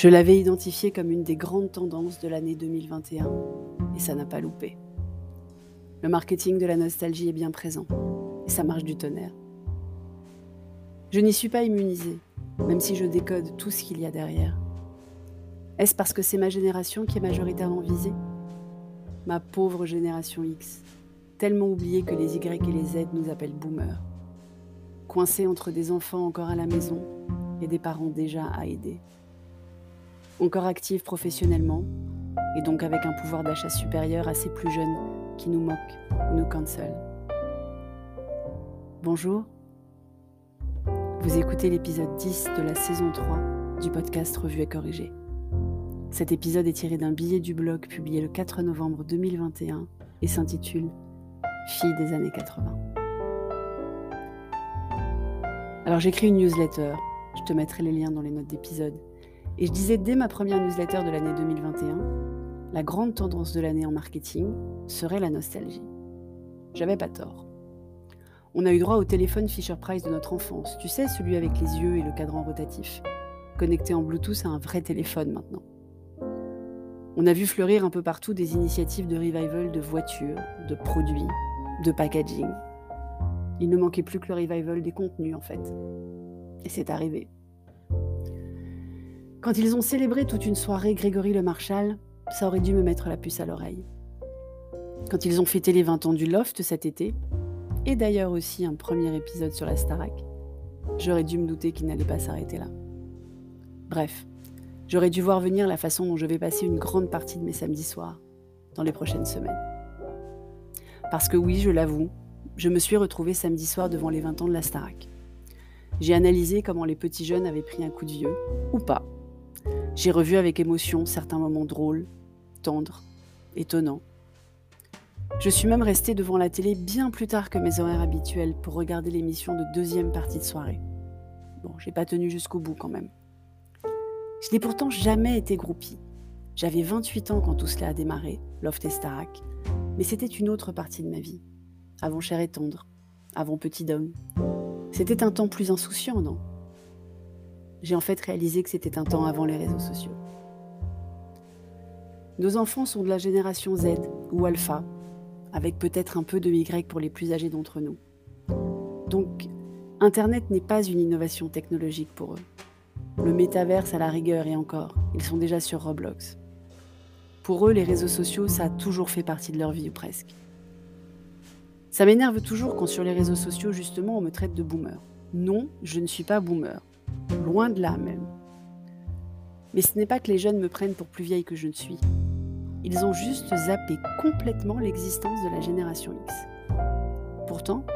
Je l'avais identifié comme une des grandes tendances de l'année 2021 et ça n'a pas loupé. Le marketing de la nostalgie est bien présent et ça marche du tonnerre. Je n'y suis pas immunisée, même si je décode tout ce qu'il y a derrière. Est-ce parce que c'est ma génération qui est majoritairement visée? Ma pauvre génération X, tellement oubliée que les Y et les Z nous appellent boomers. Coincés entre des enfants encore à la maison et des parents déjà à aider. Encore actifs professionnellement, et donc avec un pouvoir d'achat supérieur à ces plus jeunes qui nous moquent ou nous cancel. Bonjour, vous écoutez l'épisode 10 de la saison 3 du podcast Revue et Corrigé. Cet épisode est tiré d'un billet du blog publié le 4 novembre 2021 et s'intitule Fille des années 80. Alors j'écris une newsletter, je te mettrai les liens dans les notes d'épisode, et je disais dès ma première newsletter de l'année 2021, la grande tendance de l'année en marketing serait la nostalgie. J'avais pas tort. On a eu droit au téléphone Fisher Price de notre enfance, tu sais, celui avec les yeux et le cadran rotatif, connecté en Bluetooth à un vrai téléphone maintenant. On a vu fleurir un peu partout des initiatives de revival de voitures, de produits, de packaging. Il ne manquait plus que le revival des contenus en fait. Et c'est arrivé. Quand ils ont célébré toute une soirée Grégory le Marshall, ça aurait dû me mettre la puce à l'oreille. Quand ils ont fêté les 20 ans du Loft cet été, et d'ailleurs aussi un premier épisode sur la Starac, j'aurais dû me douter qu'il n'allait pas s'arrêter là. Bref, j'aurais dû voir venir la façon dont je vais passer une grande partie de mes samedis soirs dans les prochaines semaines. Parce que oui, je l'avoue, je me suis retrouvée samedi soir devant les 20 ans de la Starac. J'ai analysé comment les petits jeunes avaient pris un coup de vieux, ou pas. J'ai revu avec émotion certains moments drôles, tendres, étonnants, je suis même restée devant la télé bien plus tard que mes horaires habituels pour regarder l'émission de deuxième partie de soirée. Bon, j'ai pas tenu jusqu'au bout quand même. Je n'ai pourtant jamais été groupie. J'avais 28 ans quand tout cela a démarré, Loft et Starak, mais c'était une autre partie de ma vie. Avant Cher et Tendre, avant Petit Dôme. C'était un temps plus insouciant, non? J'ai en fait réalisé que c'était un temps avant les réseaux sociaux. Nos enfants sont de la génération Z ou Alpha, avec peut-être un peu de Y pour les plus âgés d'entre nous. Donc, Internet n'est pas une innovation technologique pour eux. Le métaverse à la rigueur et encore, ils sont déjà sur Roblox. Pour eux, les réseaux sociaux, ça a toujours fait partie de leur vie ou presque. Ça m'énerve toujours quand sur les réseaux sociaux, justement, on me traite de boomer. Non, je ne suis pas boomer. Loin de là même. Mais ce n'est pas que les jeunes me prennent pour plus vieille que je ne suis. Ils ont juste zappé complètement l'existence de la génération X. Pourtant,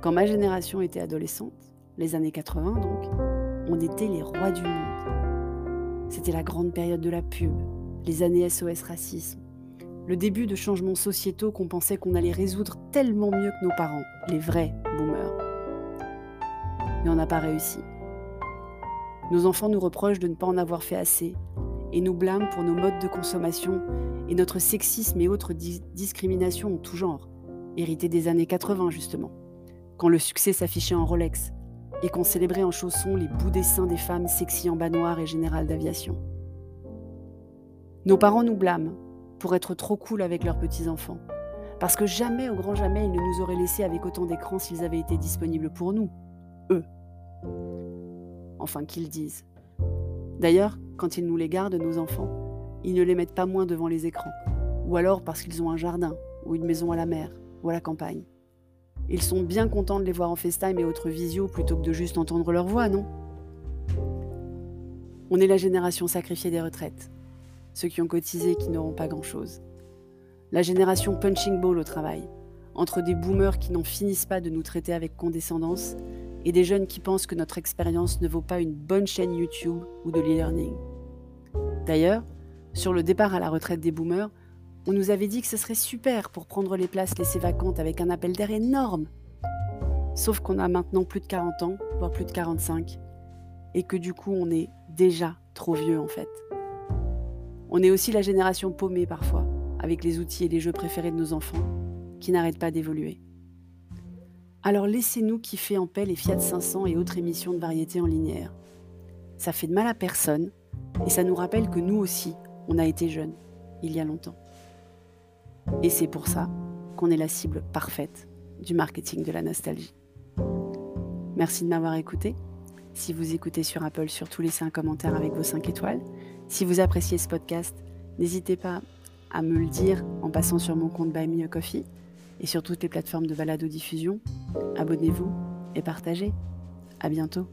quand ma génération était adolescente, les années 80 donc, on était les rois du monde. C'était la grande période de la pub, les années SOS racisme, le début de changements sociétaux qu'on pensait qu'on allait résoudre tellement mieux que nos parents, les vrais boomers. Mais on n'a pas réussi. Nos enfants nous reprochent de ne pas en avoir fait assez, et nous blâment pour nos modes de consommation et notre sexisme et autres discriminations en tout genre, hérités des années 80 justement, quand le succès s'affichait en Rolex et qu'on célébrait en chaussons les bouts des seins des femmes sexy en bas noir et général d'aviation. Nos parents nous blâment pour être trop cool avec leurs petits-enfants, parce que jamais, au grand jamais, ils ne nous auraient laissés avec autant d'écrans s'ils avaient été disponibles pour nous, eux. Enfin qu'ils disent. D'ailleurs, quand ils nous les gardent, nos enfants, ils ne les mettent pas moins devant les écrans, ou alors parce qu'ils ont un jardin, ou une maison à la mer, ou à la campagne. Ils sont bien contents de les voir en FaceTime et autres visio plutôt que de juste entendre leur voix, non? On est la génération sacrifiée des retraites, ceux qui ont cotisé et qui n'auront pas grand-chose. La génération punching ball au travail, entre des boomers qui n'en finissent pas de nous traiter avec condescendance et des jeunes qui pensent que notre expérience ne vaut pas une bonne chaîne YouTube ou de l'e-learning. D'ailleurs, sur le départ à la retraite des boomers, on nous avait dit que ce serait super pour prendre les places laissées vacantes avec un appel d'air énorme. Sauf qu'on a maintenant plus de 40 ans, voire plus de 45, et que du coup on est déjà trop vieux en fait. On est aussi la génération paumée parfois, avec les outils et les jeux préférés de nos enfants, qui n'arrêtent pas d'évoluer. Alors laissez-nous kiffer en paix les Fiat 500 et autres émissions de variété en linéaire. Ça fait de mal à personne, Et ça nous rappelle que nous aussi, on a été jeunes, il y a longtemps. Et c'est pour ça qu'on est la cible parfaite du marketing de la nostalgie. Merci de m'avoir écouté. Si vous écoutez sur Apple, surtout laissez un commentaire avec vos 5 étoiles. Si vous appréciez ce podcast, n'hésitez pas à me le dire en passant sur mon compte Buy Me a Coffee et sur toutes les plateformes de balado-diffusion. Abonnez-vous et partagez. À bientôt.